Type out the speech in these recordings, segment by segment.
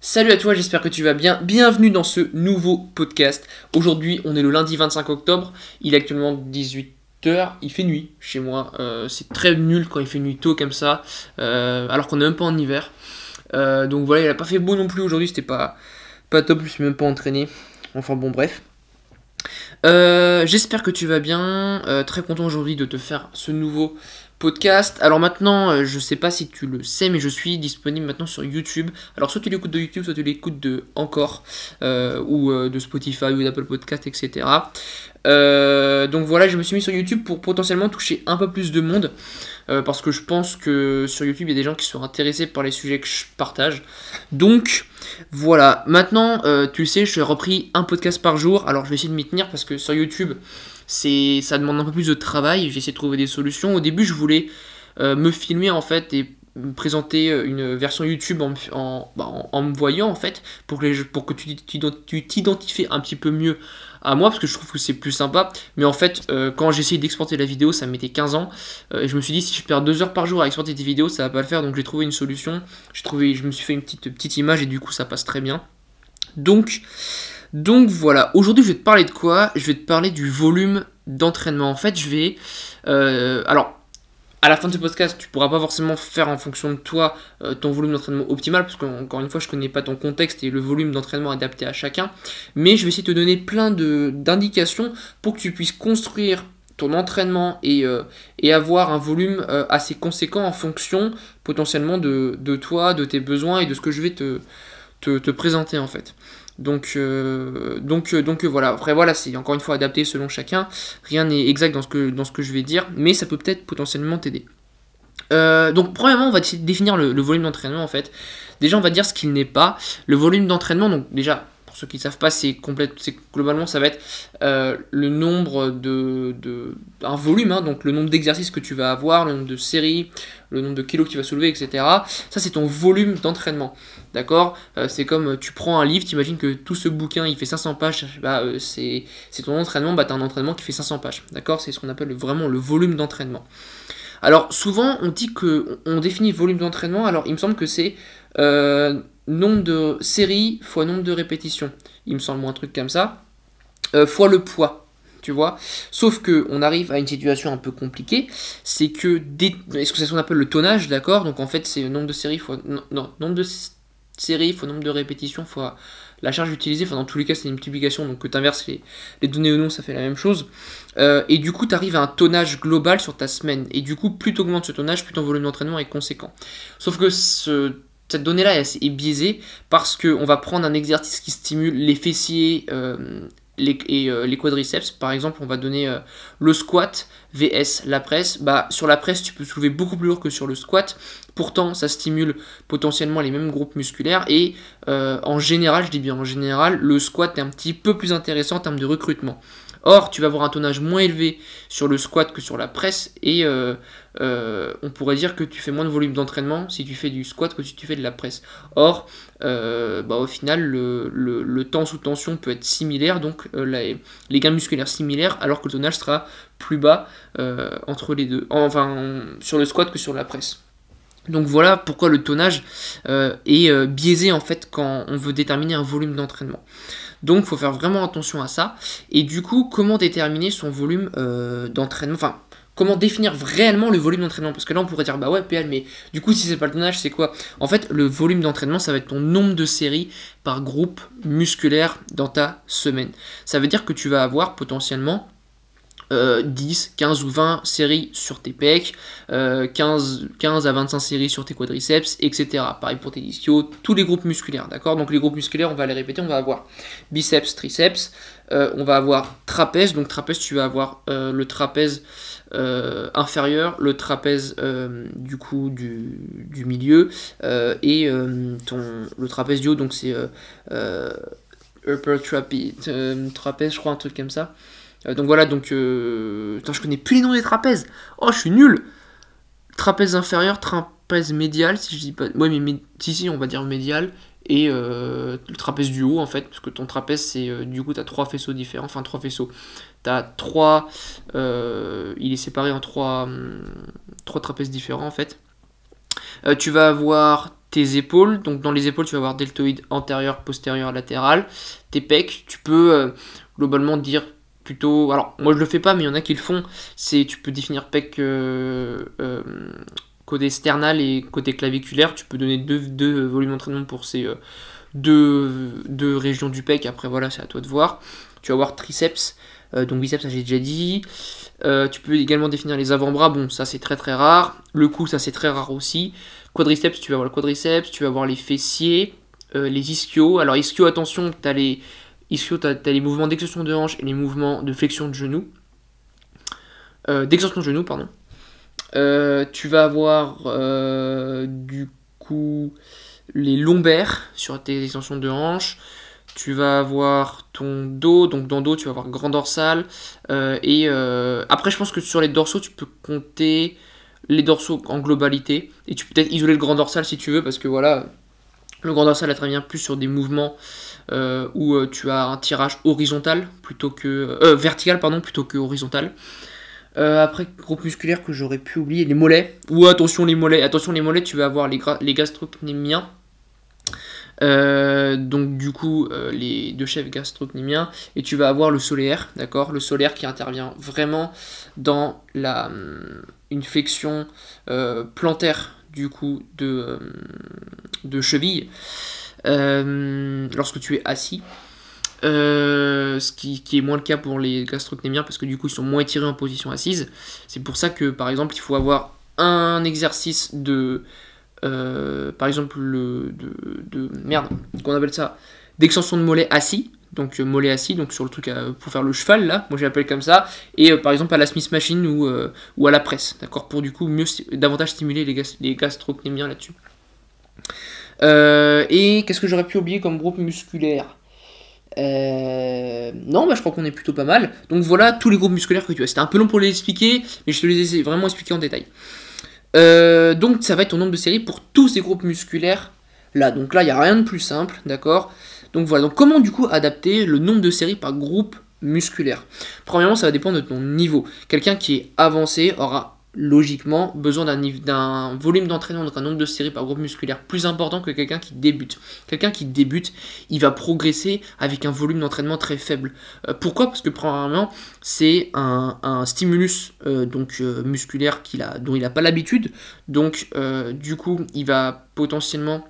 Salut à toi, j'espère que tu vas bien. Bienvenue dans ce nouveau podcast. Aujourd'hui, on est le lundi 25 octobre. Il est actuellement 18h. Il fait nuit chez moi. Euh, c'est très nul quand il fait nuit tôt comme ça. euh, alors qu'on est même pas en hiver. Euh, donc voilà, il a pas fait beau non plus aujourd'hui. C'était pas, pas top. Je suis même pas entraîné. Enfin bon, bref. J'espère que tu vas bien. Très content aujourd'hui de te faire ce nouveau podcast. Alors maintenant, euh, je sais pas si tu le sais, mais je suis disponible maintenant sur YouTube. Alors soit tu l'écoutes de YouTube, soit tu l'écoutes de Encore, euh, ou euh, de Spotify, ou d'Apple Podcast, etc. Donc voilà, je me suis mis sur YouTube pour potentiellement toucher un peu plus de monde. parce que je pense que sur YouTube, il y a des gens qui sont intéressés par les sujets que je partage. Donc voilà, maintenant, tu le sais, je repris un podcast par jour. Alors je vais essayer de m'y tenir parce que sur YouTube, c'est ça demande un peu plus de travail. J'ai essayé de trouver des solutions. Au début, je voulais euh, me filmer en fait et me présenter euh, une version YouTube bah, en- en me voyant en fait pour que, pour que tu t'ident- tu t'identifies un petit peu mieux à moi parce que je trouve que c'est plus sympa. Mais en fait euh, quand essayé d'exporter la vidéo ça me mettait 15 ans. Euh, je me suis dit si je perds deux heures par jour à exporter des vidéos ça va pas le faire. Donc j'ai trouvé une solution. J'ai trouvé je me suis fait une petite petite image et du coup ça passe très bien. Donc donc voilà, aujourd'hui je vais te parler de quoi? Je vais te parler du volume d'entraînement. En fait, je vais... euh, alors, à la fin de ce podcast, tu pourras pas forcément faire en fonction de toi euh, ton volume d'entraînement optimal, parce qu'encore une fois, je connais pas ton contexte et le volume d'entraînement adapté à chacun. Mais je vais essayer de te donner plein d'indications pour que tu puisses construire ton entraînement et, euh, avoir un volume assez conséquent en fonction potentiellement de, toi, de tes besoins et de ce que je vais te présenter en fait. Donc, euh, donc, euh, euh, voilà. Après voilà, c'est encore une fois adapté selon chacun. Rien n'est exact dans ce que je vais dire, mais ça peut peut-être potentiellement t'aider. Donc premièrement, on va définir le, volume d'entraînement en fait. Déjà, on va dire ce qu'il n'est pas. Le volume d'entraînement, donc déjà ceux qui ne savent pas, c'est globalement ça va être euh, le nombre de, un volume, hein, donc le nombre d'exercices que tu vas avoir, le nombre de séries, le nombre de kilos que tu vas soulever, etc. Ça, c'est ton volume d'entraînement. D'accord? Euh, C'est comme euh, tu prends un livre, tu imagines que tout ce bouquin il fait 500 pages, bah, c'est ton entraînement, bah, tu as un entraînement qui fait 500 pages. D'accord? C'est ce qu'on appelle le- vraiment le volume d'entraînement. Alors, souvent, on dit que on définit volume d'entraînement, alors il me semble que c'est nombre de séries fois nombre de répétitions. Il me semble, un truc comme ça. Euh, fois le poids. Tu vois Sauf que on arrive à une situation un peu compliquée, c'est que est-ce que c'est ce qu'on appelle le tonnage, d'accord? Donc en fait c'est le nombre de séries fois non, nombre de séries fois nombre de répétitions fois la charge utilisée. Enfin dans tous les cas c'est une multiplication, donc que tu inverses les, les données ou non, ça fait la même chose. Euh, et du coup tu arrives à un tonnage global sur ta semaine. Et du coup plus tu augmentes ce tonnage, plus ton volume d'entraînement est conséquent. Sauf que ce cette donnée-là est, biaisée parce qu'on va prendre un exercice qui stimule les fessiers euh, et euh, les quadriceps. Par exemple, on va donner euh, le squat VS la presse. Bah, sur la presse, tu peux soulever beaucoup plus lourd que sur le squat. Pourtant, ça stimule potentiellement les mêmes groupes musculaires. Et en général, je dis bien en général, le squat est un petit peu plus intéressant en termes de recrutement. Or, tu vas avoir un tonnage moins élevé sur le squat que sur la presse et euh, euh, on pourrait dire que tu fais moins de volume d'entraînement si tu fais du squat que si tu fais de la presse. Or, euh, bah, au final, le, temps sous tension peut être similaire, donc les, gains musculaires similaires, alors que le tonnage sera plus bas entre les deux, enfin sur le squat que sur la presse. Donc voilà pourquoi le tonnage est biaisé en fait quand on veut déterminer un volume d'entraînement. Donc il faut faire vraiment attention à ça. Et du coup, comment déterminer son volume euh, d'entraînement? Enfin, comment définir réellement le volume d'entraînement? Parce que là, on pourrait dire, bah ouais, PL, mais du coup, si c'est pas le tonnage, c'est quoi? En fait, le volume d'entraînement, ça va être ton nombre de séries par groupe musculaire dans ta semaine. Ça veut dire que tu vas avoir potentiellement euh, 10, 15 ou 20 séries sur tes pecs, euh, 15, 15 à 25 séries sur tes quadriceps, etc. Pareil pour tes ischios, tous les groupes musculaires, d'accord? Donc les groupes musculaires, on va les répéter, on va avoir biceps, triceps, euh, on va avoir trapèze, donc trapèze, tu vas avoir euh, le trapèze euh, inférieur, le trapèze euh, du coup du, milieu, euh, et euh, le trapèze du haut, donc c'est euh, euh, upper trapeze, euh, trapèze, je crois, un truc comme ça. Euh, donc voilà, donc. Euh... Je connais plus les noms des trapèzes. Oh, je suis nul. Trapèze inférieur, trapèze médial, si je dis pas. Ouais, mais si, si, on va dire médial. Et euh, le trapèze du haut, en fait, parce que ton trapèze, c'est. du coup, tu as trois faisceaux différents. Enfin, trois faisceaux. Tu as trois. il est séparé en trois, trois trapèzes différents, en fait. Tu vas avoir tes épaules. Donc dans les épaules, tu vas avoir deltoïde antérieur, postérieur, latéral. Tes pecs, tu peux globalement dire plutôt. Alors moi je le fais pas, mais il y en a qui le font. C'est tu peux définir pec euh, euh, côté sternal et côté claviculaire. Tu peux donner deux, deux volumes d'entraînement pour ces deux, deux régions du pec. Après voilà, c'est à toi de voir. Tu vas avoir triceps. donc biceps, ça j'ai déjà dit. tu peux également définir les avant-bras. Bon, ça c'est très très rare. Le cou, ça c'est très rare aussi. Quadriceps, tu vas voir le quadriceps, tu vas voir les fessiers, euh, les ischios. Alors ischio, attention, tu as les ischio, tu as, les mouvements d'extension de hanche et les mouvements de flexion de genou. Euh, d'extension de genou, pardon. Euh, tu vas avoir du coup les lombaires sur tes extensions de hanche. Tu vas avoir ton dos, donc dans dos tu vas avoir grand dorsal. et après je pense que sur les dorsaux tu peux compter les dorsaux en globalité. Et tu peux peut-être isoler le grand dorsal si tu veux, parce que voilà, le grand dorsal intervient plus sur des mouvements euh, où euh, tu as un tirage horizontal plutôt que euh, vertical pardon plutôt que horizontal. après groupe musculaire que j'aurais pu oublier les mollets. Ou attention les mollets, attention les mollets, tu vas avoir les, les gastrocnémiens. donc du coup les deux chefs gastrocnémiens et tu vas avoir le solaire, d'accord, le solaire qui intervient vraiment dans la hum, une flexion euh, plantaire du coup de, euh, de cheville euh, lorsque tu es assis. ce qui, est moins le cas pour les gastrocnémiens parce que du coup ils sont moins étirés en position assise. C'est pour ça que par exemple il faut avoir un exercice de par exemple le, de, de merde qu'on appelle ça d'extension de mollet assis donc euh, mollet assis, donc sur le truc pour faire le cheval là, moi j'appelle comme ça, et euh, par exemple à la Smith Machine ou, euh, ou à la presse, d'accord, pour du coup mieux davantage stimuler les, les gastrocnémiens là-dessus. Et qu'est-ce que j'aurais pu oublier comme groupe musculaire non, bah, je crois qu'on est plutôt pas mal. Donc voilà tous les groupes musculaires que tu as. C'était un peu long pour les expliquer, mais je te les ai vraiment expliqués en détail. donc ça va être ton nombre de séries pour tous ces groupes musculaires là. Donc là, il n'y a rien de plus simple, d'accord? Donc voilà, donc comment du coup adapter le nombre de séries par groupe musculaire? Premièrement, ça va dépendre de ton niveau. Quelqu'un qui est avancé aura logiquement besoin d'un volume d'entraînement, donc un nombre de séries par groupe musculaire plus important que quelqu'un qui débute. Quelqu'un qui débute, il va progresser avec un volume d'entraînement très faible. Euh, pourquoi? Parce que premièrement, c'est un, stimulus euh, donc euh, musculaire dont il n'a pas l'habitude. Donc du coup, il va potentiellement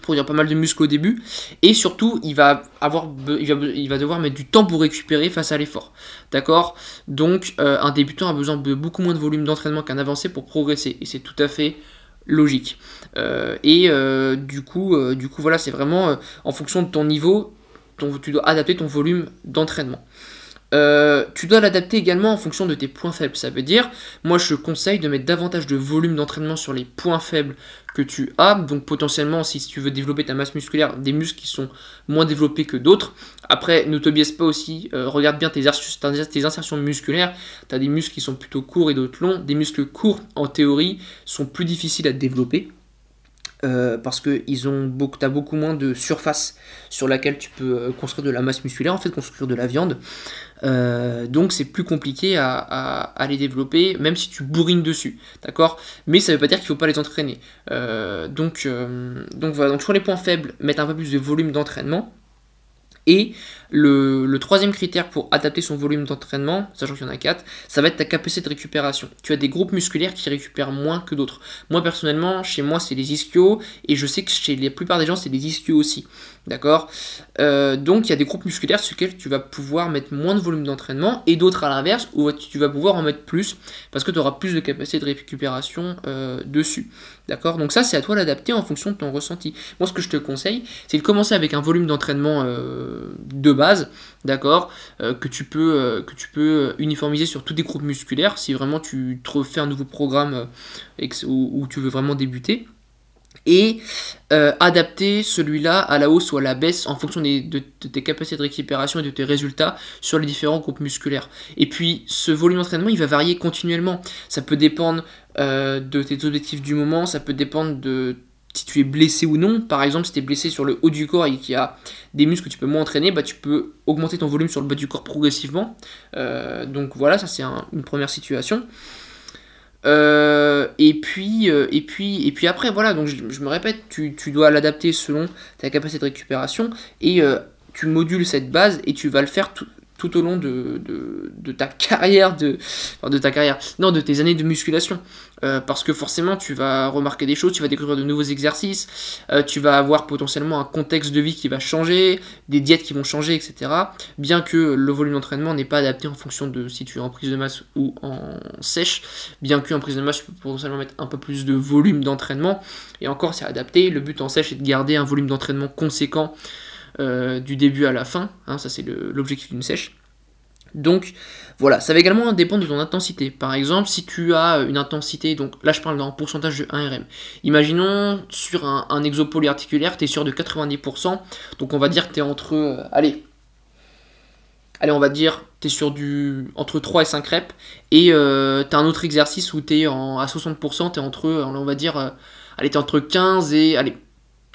produire pas mal de muscles au début. Et surtout il va avoir il va, devoir mettre du temps pour récupérer face à l'effort. D'accord? Donc euh, un débutant a besoin de beaucoup moins de volume d'entraînement qu'un avancé pour progresser. Et c'est tout à fait logique. Euh, et euh, du coup du coup voilà c'est vraiment en fonction de ton niveau tu dois adapter ton volume d'entraînement euh, tu dois l'adapter également en fonction de tes points faibles. Ça veut dire, moi je conseille de mettre davantage de volume d'entraînement sur les points faibles que tu as. Donc potentiellement, si tu veux développer ta masse musculaire, des muscles qui sont moins développés que d'autres. Après, ne te biaise pas aussi, euh, regarde bien tes, tes insertions musculaires. Tu as des muscles qui sont plutôt courts et d'autres longs. Des muscles courts, en théorie, sont plus difficiles à développer. Euh, parce que ils ont beaucoup, as beaucoup moins de surface sur laquelle tu peux construire de la masse musculaire, en fait construire de la viande. Euh, donc c'est plus compliqué à, les développer, même si tu bourrines dessus, d'accord? Mais ça veut pas dire qu'il faut pas les entraîner. Euh, donc, euh, donc voilà, donc sur les points faibles, mettre un peu plus de volume d'entraînement. Et le, troisième critère pour adapter son volume d'entraînement, sachant qu'il y en a quatre, ça va être ta capacité de récupération. Tu as des groupes musculaires qui récupèrent moins que d'autres. Moi personnellement, chez moi c'est les ischios, et je sais que chez la plupart des gens c'est les ischios aussi. D'accord? Euh, Donc il y a des groupes musculaires sur lesquels tu vas pouvoir mettre moins de volume d'entraînement et d'autres à l'inverse où tu vas pouvoir en mettre plus parce que tu auras plus de capacité de récupération euh, dessus. D'accord? Donc ça c'est à toi d'adapter en fonction de ton ressenti. Moi ce que je te conseille c'est de commencer avec un volume d'entraînement euh, de base, d'accord que, tu peux, que tu peux uniformiser sur tous les groupes musculaires si vraiment tu te refais un nouveau programme où tu veux vraiment débuter et euh, adapter celui-là à la hausse ou à la baisse en fonction de, tes capacités de récupération et de tes résultats sur les différents groupes musculaires. Et puis ce volume d'entraînement, il va varier continuellement. Ça peut dépendre euh, de tes objectifs du moment, ça peut dépendre de si tu es blessé ou non. Par exemple, si tu es blessé sur le haut du corps et qu'il y a des muscles que tu peux moins entraîner, bah, tu peux augmenter ton volume sur le bas du corps progressivement. Euh, donc voilà, ça c'est une première situation. et, puis, et, puis, et puis après, voilà, donc je, me répète, tu, tu dois l'adapter selon ta capacité de récupération et tu modules cette base et tu vas le faire tout, tout au long de, ta carrière, de, de ta carrière, non, de tes années de musculation. Euh, parce que forcément, tu vas remarquer des choses, tu vas découvrir de nouveaux exercices, euh, tu vas avoir potentiellement un contexte de vie qui va changer, des diètes qui vont changer, etc. Bien que le volume d'entraînement n'est pas adapté en fonction de si tu es en prise de masse ou en sèche, bien qu'en prise de masse, tu peux potentiellement mettre un peu plus de volume d'entraînement, et encore, c'est adapté. Le but en sèche est de garder un volume d'entraînement conséquent euh, du début à la fin, hein, ça c'est l'objectif d'une sèche. Donc voilà, ça va également dépendre de ton intensité. Par exemple, si tu as une intensité, donc là je parle en pourcentage de 1 RM. Imaginons sur un, un exo polyarticulaire, tu es sûr de 90%, donc on va dire que tu es entre, euh, allez, allez on va dire, tu es sur du, entre 3 et 5 reps, et euh, tu as un autre exercice où tu es à 60%, tu es entre, on va dire, allez, tu es entre 15 et, allez,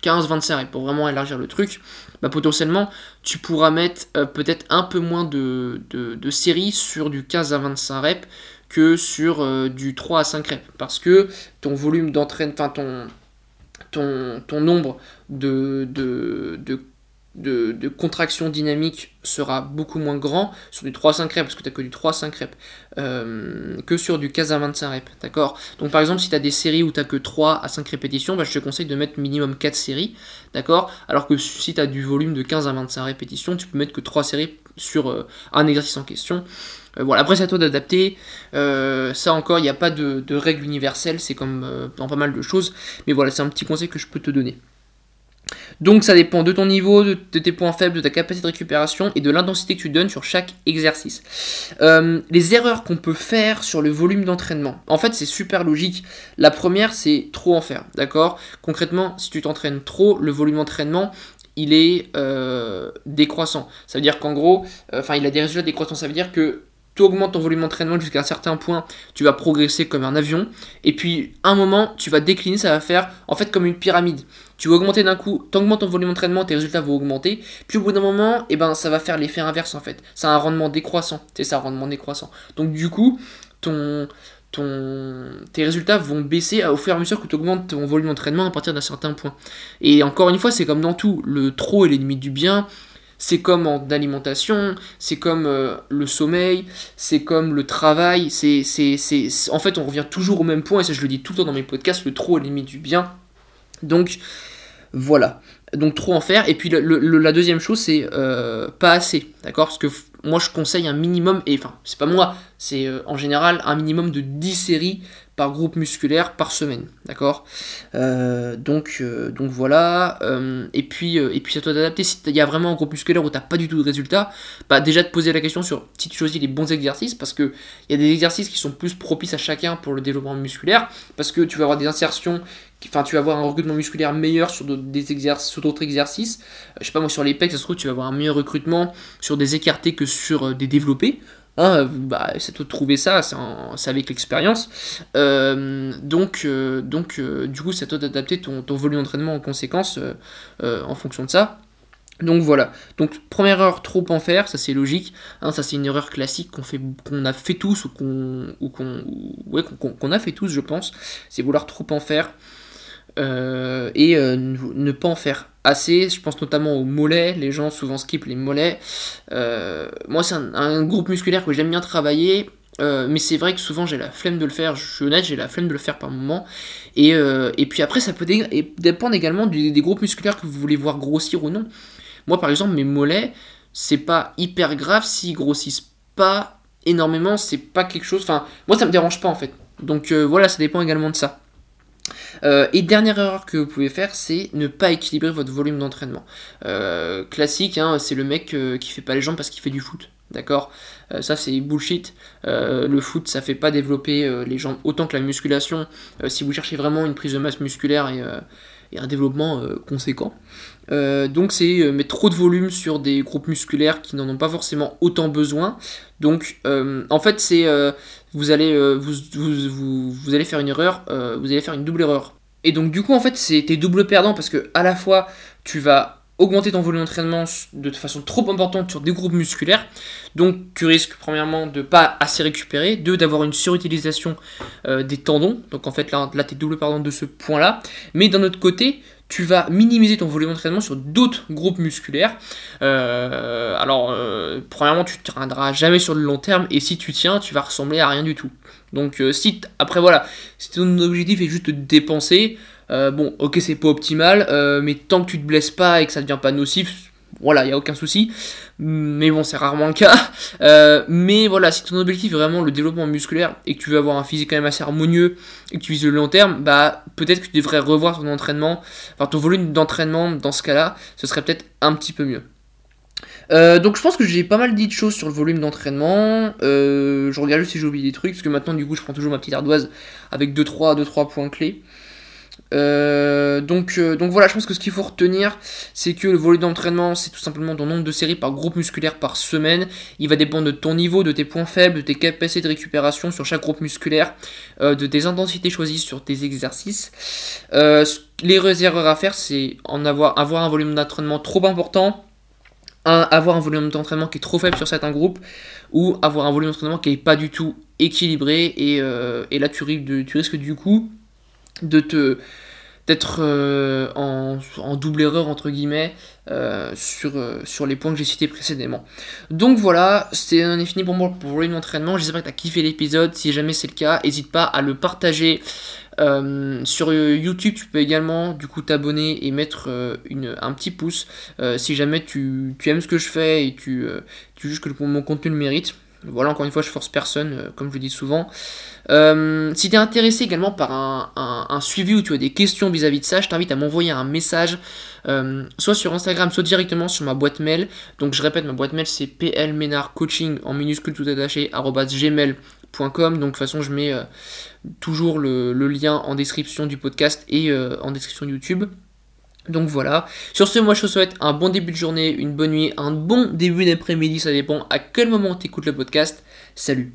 15-25 reps pour vraiment élargir le truc, bah, potentiellement tu pourras mettre euh, peut-être un peu moins de, de, séries sur du 15 à 25 reps que sur euh, du 3 à 5 reps. Parce que ton volume d'entraînement, enfin ton, ton, ton nombre de, de, de de, contraction dynamique sera beaucoup moins grand sur du 3-5 reps, parce que tu n'as que du 3-5 reps, euh, que sur du 15 à 25 reps. D'accord? Donc par exemple, si tu as des séries où tu n'as que 3 à 5 répétitions, bah, je te conseille de mettre minimum 4 séries. D'accord? Alors que si tu as du volume de 15 à 25 répétitions, tu peux mettre que 3 séries sur euh, un exercice en question. Euh, voilà, après c'est à toi d'adapter. ça encore, il n'y a pas de, de règle universelle, c'est comme dans pas mal de choses. Mais voilà, c'est un petit conseil que je peux te donner. Donc ça dépend de ton niveau, de, tes points faibles, de ta capacité de récupération et de l'intensité que tu donnes sur chaque exercice. Euh, les erreurs qu'on peut faire sur le volume d'entraînement, en fait c'est super logique. La première c'est trop en faire, d'accord? Concrètement, si tu t'entraînes trop, le volume d'entraînement il est euh, décroissant. Ça veut dire qu'en gros, euh, enfin il a des résultats décroissants, ça veut dire que tu augmentes ton volume d'entraînement jusqu'à un certain point, tu vas progresser comme un avion, et puis un moment, tu vas décliner, ça va faire en fait comme une pyramide. Tu vas augmenter d'un coup, tu augmentes ton volume d'entraînement, tes résultats vont augmenter, puis au bout d'un moment, et eh ben, ça va faire l'effet inverse en fait. C'est un rendement décroissant, c'est ça, un rendement décroissant. Donc du coup, ton, ton, tes résultats vont baisser au fur et à mesure que tu augmentes ton volume d'entraînement à partir d'un certain point. Et encore une fois, c'est comme dans tout, le trop est l'ennemi du bien, c'est comme en alimentation, c'est comme euh, le sommeil, c'est comme le travail. C'est, c'est, c'est, en fait, on revient toujours au même point, et ça je le dis tout le temps dans mes podcasts, le trop est limite du bien. Donc voilà. Donc trop en faire. Et puis la deuxième chose, c'est euh, pas assez. D'accord? Parce que moi je conseille un minimum, et enfin, c'est pas moi, c'est euh, en général un minimum de 10 séries par groupe musculaire par semaine, d'accord? Euh, donc, voilà, et puis et puis à toi d'adapter, si il y a vraiment un groupe musculaire où tu n'as pas du tout de résultat, bah déjà te poser la question sur si tu choisis les bons exercices, parce que il y a des exercices qui sont plus propices à chacun pour le développement musculaire, parce que tu vas avoir des insertions enfin tu vas avoir un recrutement musculaire meilleur sur d'autres exercices exercices je sais pas moi sur les pecs ça se trouve tu vas avoir un meilleur recrutement sur des écartés que sur des développés Hein, bah, c'est de trouver ça, c'est avec l'expérience. Euh, donc, euh, donc euh, du coup, c'est à toi d'adapter ton, volume d'entraînement en conséquence en fonction de ça. Donc voilà. Donc première erreur, trop en faire, ça c'est logique. Hein, ça c'est une erreur classique qu'on fait, a fait tous ou qu'on, qu'on, ouais, qu'on, a fait tous, je pense. C'est vouloir trop en faire. Euh, et euh, ne pas en faire assez. Je pense notamment aux mollets. Les gens souvent skippent les mollets. Euh, moi, c'est un, groupe musculaire que j'aime bien travailler. mais c'est vrai que souvent j'ai la flemme de le faire, je suis honnête, j'ai la flemme de le faire par moment. Et, et puis après, ça peut dépendre également des, groupes musculaires que vous voulez voir grossir ou non. Moi, par exemple, mes mollets, c'est pas hyper grave s'ils grossissent pas énormément, c'est pas quelque chose. Enfin, moi, ça me dérange pas en fait. Donc voilà, ça dépend également de ça. Euh, et dernière erreur que vous pouvez faire, c'est ne pas équilibrer votre volume d'entraînement. Euh, classique, hein, c'est le mec euh, qui fait pas les jambes parce qu'il fait du foot. D'accord? Ça, c'est bullshit. le foot, ça fait pas développer les jambes autant que la musculation. si vous cherchez vraiment une prise de masse musculaire et, et un développement conséquent. donc, c'est mettre trop de volume sur des groupes musculaires qui n'en ont pas forcément autant besoin. Donc, en fait, c'est vous allez, euh, vous, allez faire une erreur, euh, vous allez faire une double erreur. Et donc du coup en fait c'est t'es double perdant parce que à la fois tu vas augmenter ton volume d'entraînement de façon trop importante sur des groupes musculaires. Donc tu risques premièrement de pas assez récupérer, deux d'avoir une surutilisation euh, des tendons. Donc en fait là, tu es double pardon de ce point-là. Mais d'un autre côté, tu vas minimiser ton volume d'entraînement sur d'autres groupes musculaires. Euh, alors, euh, premièrement, tu ne tiendras jamais sur le long terme, et si tu tiens, tu vas ressembler à rien du tout. Donc, si après voilà, si ton objectif est juste de dépenser, euh, bon, ok, c'est pas optimal, euh, mais tant que tu te blesses pas et que ça devient pas nocif, voilà, il n'y a aucun souci. Mais bon, c'est rarement le cas. Euh, mais voilà, si ton objectif est vraiment le développement musculaire et que tu veux avoir un physique quand même assez harmonieux et que tu vises le long terme, bah peut-être que tu devrais revoir ton entraînement, enfin ton volume d'entraînement dans ce cas-là, ce serait peut-être un petit peu mieux. donc je pense que j'ai pas mal dit de choses sur le volume d'entraînement. je regarde juste si j'ai oublié des trucs, parce que maintenant du coup je prends toujours ma petite ardoise avec 2-3 2, 3 points clés. Euh, donc, euh, donc voilà, je pense que ce qu'il faut retenir, c'est que le volume d'entraînement, c'est tout simplement ton nombre de séries par groupe musculaire par semaine. Il va dépendre de ton niveau, de tes points faibles, de tes capacités de récupération sur chaque groupe musculaire, euh, de tes intensités choisies sur tes exercices. les erreurs à faire, c'est en avoir, un volume d'entraînement trop important, avoir un volume d'entraînement qui est trop faible sur certains groupes, ou avoir un volume d'entraînement qui n'est pas du tout équilibré, et là tu risques du coup de te d'être euh, en, double erreur entre guillemets euh, sur, euh, sur les points que j'ai cités précédemment. Donc voilà, c'est un fini pour moi pour l'entraînement. J'espère que tu as kiffé l'épisode. Si jamais c'est le cas, n'hésite pas à le partager. sur YouTube, tu peux également du coup t'abonner et mettre un petit pouce si jamais tu, aimes ce que je fais et tu, tu juges que mon contenu le mérite. Voilà, encore une fois, je force personne, euh, comme je le dis souvent. Euh, si tu es intéressé également par un, suivi où tu as des questions vis-à-vis de ça, je t'invite à m'envoyer un message, euh, soit sur Instagram, soit directement sur ma boîte mail. Donc je répète, ma boîte mail c'est plmenardcoaching en minuscule tout attaché, gmail.com. Donc de toute façon, je mets toujours le, lien en description du podcast et en description de YouTube. Donc voilà. Sur ce, moi je te souhaite un bon début de journée, une bonne nuit, un bon début d'après-midi, ça dépend à quel moment tu écoutes le podcast. Salut